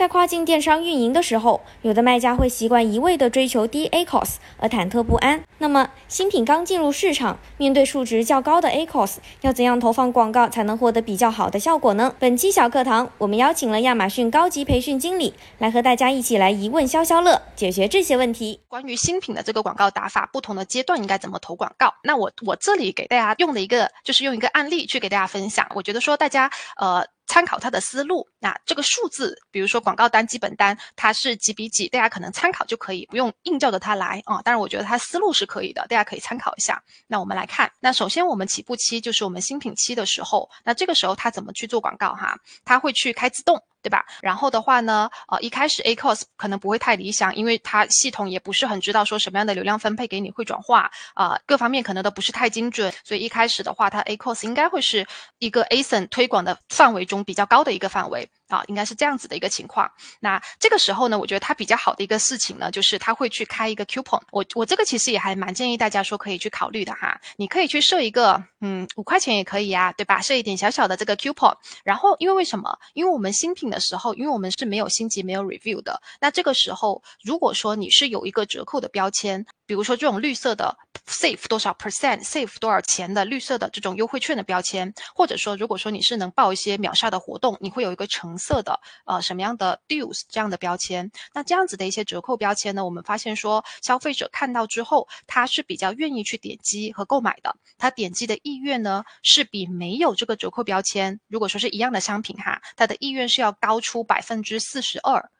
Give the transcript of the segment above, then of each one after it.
在跨境电商运营的时候，有的卖家会习惯一味的追求低 ACOS 而忐忑不安。那么，新品刚进入市场，面对数值较高的 ACOS，要怎样投放广告才能获得比较好的效果呢？本期小课堂，我们邀请了亚马逊高级培训经理来和大家一起来一问消消乐，解决这些问题。关于新品的这个广告打法，不同的阶段应该怎么投广告？那我我这里给大家用的一个，就是用一个案例去给大家分享。我觉得说大家呃。参考他的思路，那这个数字，比如说广告单基本单，它是几比几，大家可能参考就可以，不用硬照着它来啊。当然，我觉得它思路是可以的，大家可以参考一下。那我们来看，那首先我们起步期就是我们新品期的时候，那这个时候它怎么去做广告哈？它会去开自动。对吧？然后的话呢，呃，一开始 ACOS 可能不会太理想，因为它系统也不是很知道说什么样的流量分配给你会转化啊，各方面可能都不是太精准，所以一开始的话，它 ACOS 应该会是一个 ASIN 推广的范围中比较高的一个范围。啊，应该是这样子的一个情况。那这个时候呢，我觉得它比较好的一个事情呢，就是它会去开一个 coupon。我我这个其实也还蛮建议大家说可以去考虑的哈。你可以去设一个，嗯，五块钱也可以呀，对吧？设一点小小的这个 coupon。然后，因为为什么？因为我们新品的时候，因为我们是没有星级、没有 review 的。那这个时候，如果说你是有一个折扣的标签。比如说这种绿色的 save 多少 percent，save 多少钱的绿色的这种优惠券的标签，或者说如果说你是能报一些秒杀的活动，你会有一个橙色的呃什么样的 deals 这样的标签，那这样子的一些折扣标签呢，我们发现说消费者看到之后，他是比较愿意去点击和购买的，他点击的意愿呢是比没有这个折扣标签，如果说是一样的商品哈，他的意愿是要高出百分之四十二。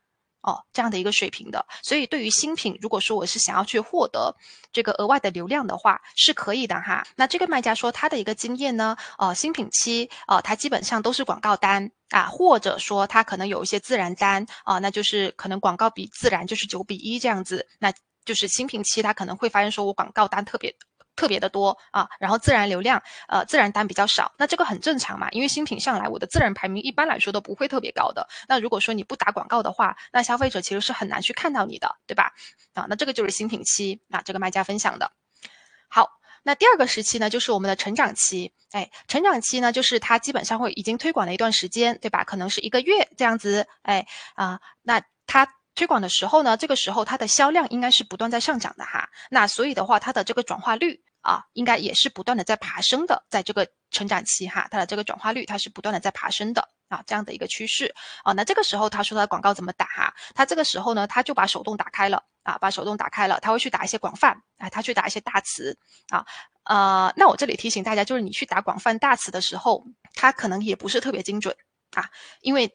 哦，这样的一个水平的，所以对于新品，如果说我是想要去获得这个额外的流量的话，是可以的哈。那这个卖家说他的一个经验呢，呃，新品期，呃，他基本上都是广告单啊，或者说他可能有一些自然单啊，那就是可能广告比自然就是九比一这样子，那就是新品期他可能会发现说我广告单特别。特别的多啊，然后自然流量，呃，自然单比较少，那这个很正常嘛，因为新品上来，我的自然排名一般来说都不会特别高的。那如果说你不打广告的话，那消费者其实是很难去看到你的，对吧？啊，那这个就是新品期，那这个卖家分享的。好，那第二个时期呢，就是我们的成长期。哎，成长期呢，就是它基本上会已经推广了一段时间，对吧？可能是一个月这样子。哎，啊，那它。推广的时候呢，这个时候它的销量应该是不断在上涨的哈。那所以的话，它的这个转化率啊，应该也是不断的在爬升的，在这个成长期哈，它的这个转化率它是不断的在爬升的啊，这样的一个趋势啊。那这个时候他说他的广告怎么打哈？他这个时候呢，他就把手动打开了啊，把手动打开了，他会去打一些广泛啊，他去打一些大词啊。呃，那我这里提醒大家，就是你去打广泛大词的时候，它可能也不是特别精准啊，因为。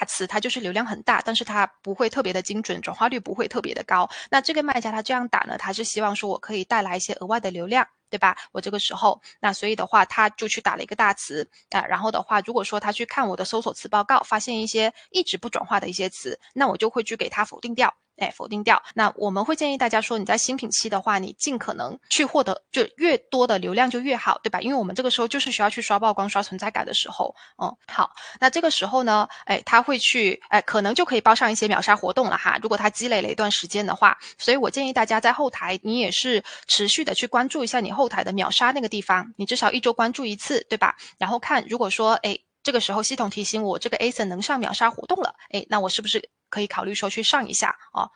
大词它就是流量很大，但是它不会特别的精准，转化率不会特别的高。那这个卖家他这样打呢，他是希望说我可以带来一些额外的流量，对吧？我这个时候，那所以的话，他就去打了一个大词啊。然后的话，如果说他去看我的搜索词报告，发现一些一直不转化的一些词，那我就会去给他否定掉。哎，否定掉。那我们会建议大家说，你在新品期的话，你尽可能去获得就越多的流量就越好，对吧？因为我们这个时候就是需要去刷曝光、刷存在感的时候。嗯，好。那这个时候呢，哎，他会去，哎，可能就可以包上一些秒杀活动了哈。如果他积累了一段时间的话，所以我建议大家在后台，你也是持续的去关注一下你后台的秒杀那个地方，你至少一周关注一次，对吧？然后看，如果说，哎，这个时候系统提醒我这个 ASIN 能上秒杀活动了，哎，那我是不是？可以考虑说去上一下啊，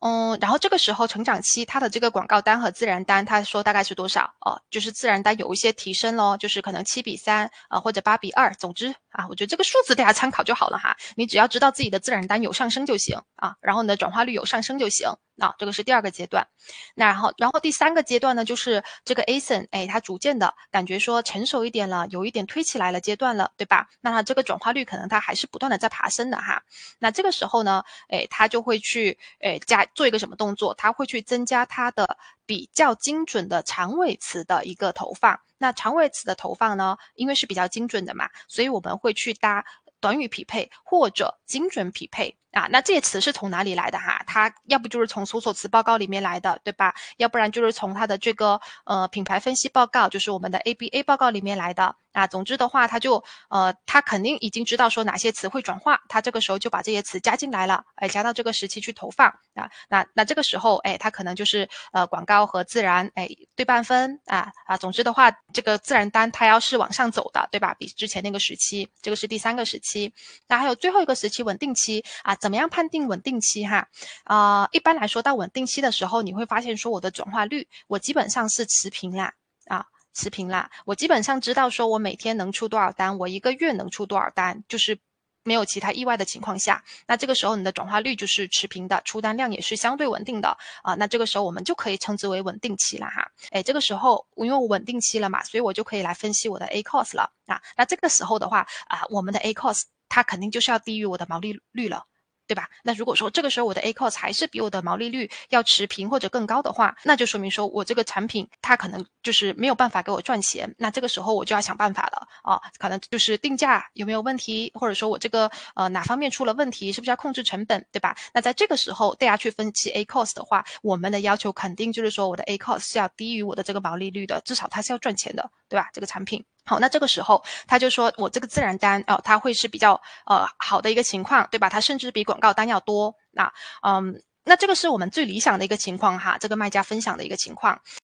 嗯，然后这个时候成长期它的这个广告单和自然单，它说大概是多少哦？就是自然单有一些提升咯，就是可能七比三啊或者八比二，总之啊，我觉得这个数字大家参考就好了哈，你只要知道自己的自然单有上升就行啊，然后你的转化率有上升就行。啊，这个是第二个阶段，那然后，然后第三个阶段呢，就是这个 ASIN，哎，它逐渐的感觉说成熟一点了，有一点推起来了阶段了，对吧？那它这个转化率可能它还是不断的在爬升的哈。那这个时候呢，哎，它就会去，哎，加做一个什么动作？它会去增加它的比较精准的长尾词的一个投放。那长尾词的投放呢，因为是比较精准的嘛，所以我们会去搭短语匹配或者精准匹配。啊，那这些词是从哪里来的哈？它要不就是从搜索词报告里面来的，对吧？要不然就是从它的这个呃品牌分析报告，就是我们的 ABA 报告里面来的。啊，总之的话，他就呃，他肯定已经知道说哪些词会转化，他这个时候就把这些词加进来了，哎，加到这个时期去投放啊。那那这个时候，哎，他可能就是呃广告和自然，哎对半分啊啊。总之的话，这个自然单它要是往上走的，对吧？比之前那个时期，这个是第三个时期。那还有最后一个时期稳定期啊。怎么样判定稳定期哈？啊，一般来说到稳定期的时候，你会发现说我的转化率我基本上是持平啦，啊，持平啦。我基本上知道说我每天能出多少单，我一个月能出多少单，就是。没有其他意外的情况下，那这个时候你的转化率就是持平的，出单量也是相对稳定的啊。那这个时候我们就可以称之为稳定期了哈。哎，这个时候因为我稳定期了嘛，所以我就可以来分析我的 A cost 了啊。那这个时候的话啊，我们的 A cost 它肯定就是要低于我的毛利率了。对吧？那如果说这个时候我的 A cost 还是比我的毛利率要持平或者更高的话，那就说明说我这个产品它可能就是没有办法给我赚钱。那这个时候我就要想办法了啊，可能就是定价有没有问题，或者说我这个呃哪方面出了问题，是不是要控制成本，对吧？那在这个时候大家去分析 A cost 的话，我们的要求肯定就是说我的 A cost 是要低于我的这个毛利率的，至少它是要赚钱的，对吧？这个产品。好，那这个时候他就说我这个自然单哦，它会是比较呃好的一个情况，对吧？它甚至比广告单要多。那嗯，那这个是我们最理想的一个情况哈，这个卖家分享的一个情况。